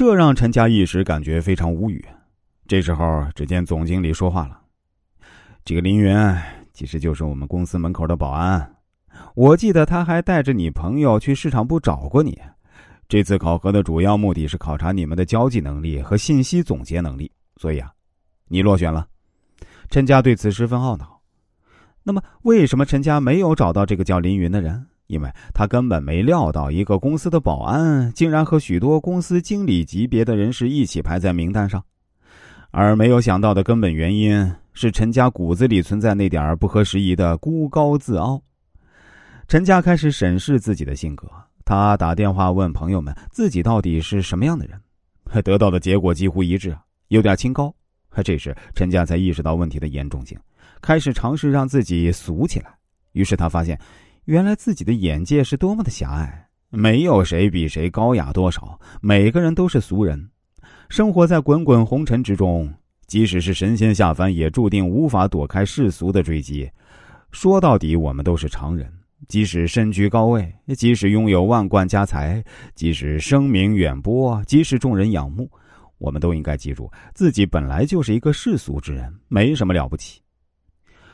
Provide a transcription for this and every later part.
这让陈家一时感觉非常无语。这时候，只见总经理说话了：“这个林云其实就是我们公司门口的保安，我记得他还带着你朋友去市场部找过你。这次考核的主要目的是考察你们的交际能力和信息总结能力，所以啊，你落选了。”陈家对此十分懊恼。那么，为什么陈家没有找到这个叫林云的人？因为他根本没料到，一个公司的保安竟然和许多公司经理级别的人士一起排在名单上，而没有想到的根本原因是陈家骨子里存在那点不合时宜的孤高自傲。陈家开始审视自己的性格，他打电话问朋友们自己到底是什么样的人，得到的结果几乎一致，有点清高。这时，陈家才意识到问题的严重性，开始尝试让自己俗起来。于是他发现。原来自己的眼界是多么的狭隘，没有谁比谁高雅多少，每个人都是俗人，生活在滚滚红尘之中。即使是神仙下凡，也注定无法躲开世俗的追击。说到底，我们都是常人。即使身居高位，即使拥有万贯家财，即使声名远播，即使众人仰慕，我们都应该记住，自己本来就是一个世俗之人，没什么了不起。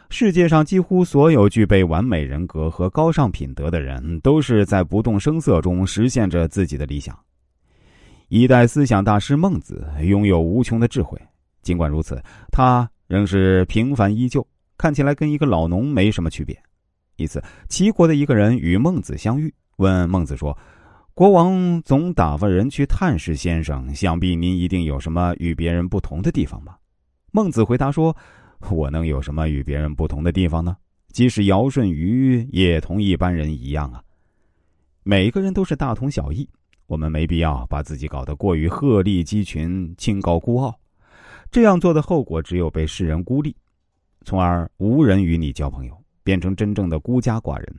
世界上几乎所有具备完美人格和高尚品德的人，都是在不动声色中实现着自己的理想。一代思想大师孟子拥有无穷的智慧，尽管如此，他仍是平凡依旧，看起来跟一个老农没什么区别。一次，齐国的一个人与孟子相遇，问孟子说：“国王总打发人去探视先生，想必您一定有什么与别人不同的地方吧？”孟子回答说。我能有什么与别人不同的地方呢？即使尧舜禹也同一般人一样啊。每个人都是大同小异，我们没必要把自己搞得过于鹤立鸡群、清高孤傲。这样做的后果只有被世人孤立，从而无人与你交朋友，变成真正的孤家寡人。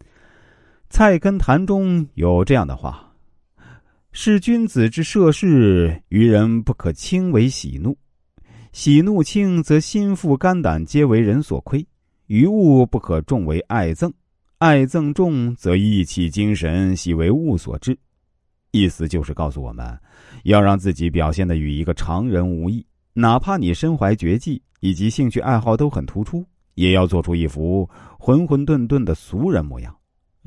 《菜根谭》中有这样的话：“是君子之涉世，于人不可轻为喜怒。”喜怒轻，则心腹肝胆皆为人所亏；余物不可重为爱憎，爱憎重，则意气精神悉为物所致。意思就是告诉我们，要让自己表现的与一个常人无异，哪怕你身怀绝技以及兴趣爱好都很突出，也要做出一副浑浑沌沌的俗人模样，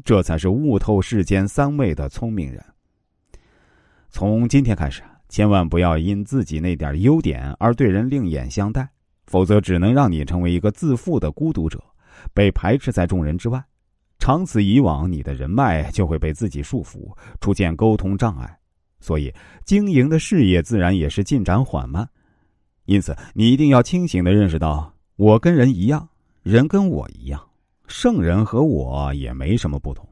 这才是悟透世间三味的聪明人。从今天开始。千万不要因自己那点优点而对人另眼相待，否则只能让你成为一个自负的孤独者，被排斥在众人之外。长此以往，你的人脉就会被自己束缚，出现沟通障碍，所以经营的事业自然也是进展缓慢。因此，你一定要清醒的认识到，我跟人一样，人跟我一样，圣人和我也没什么不同。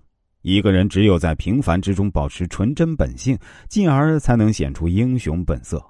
一个人只有在平凡之中保持纯真本性，进而才能显出英雄本色。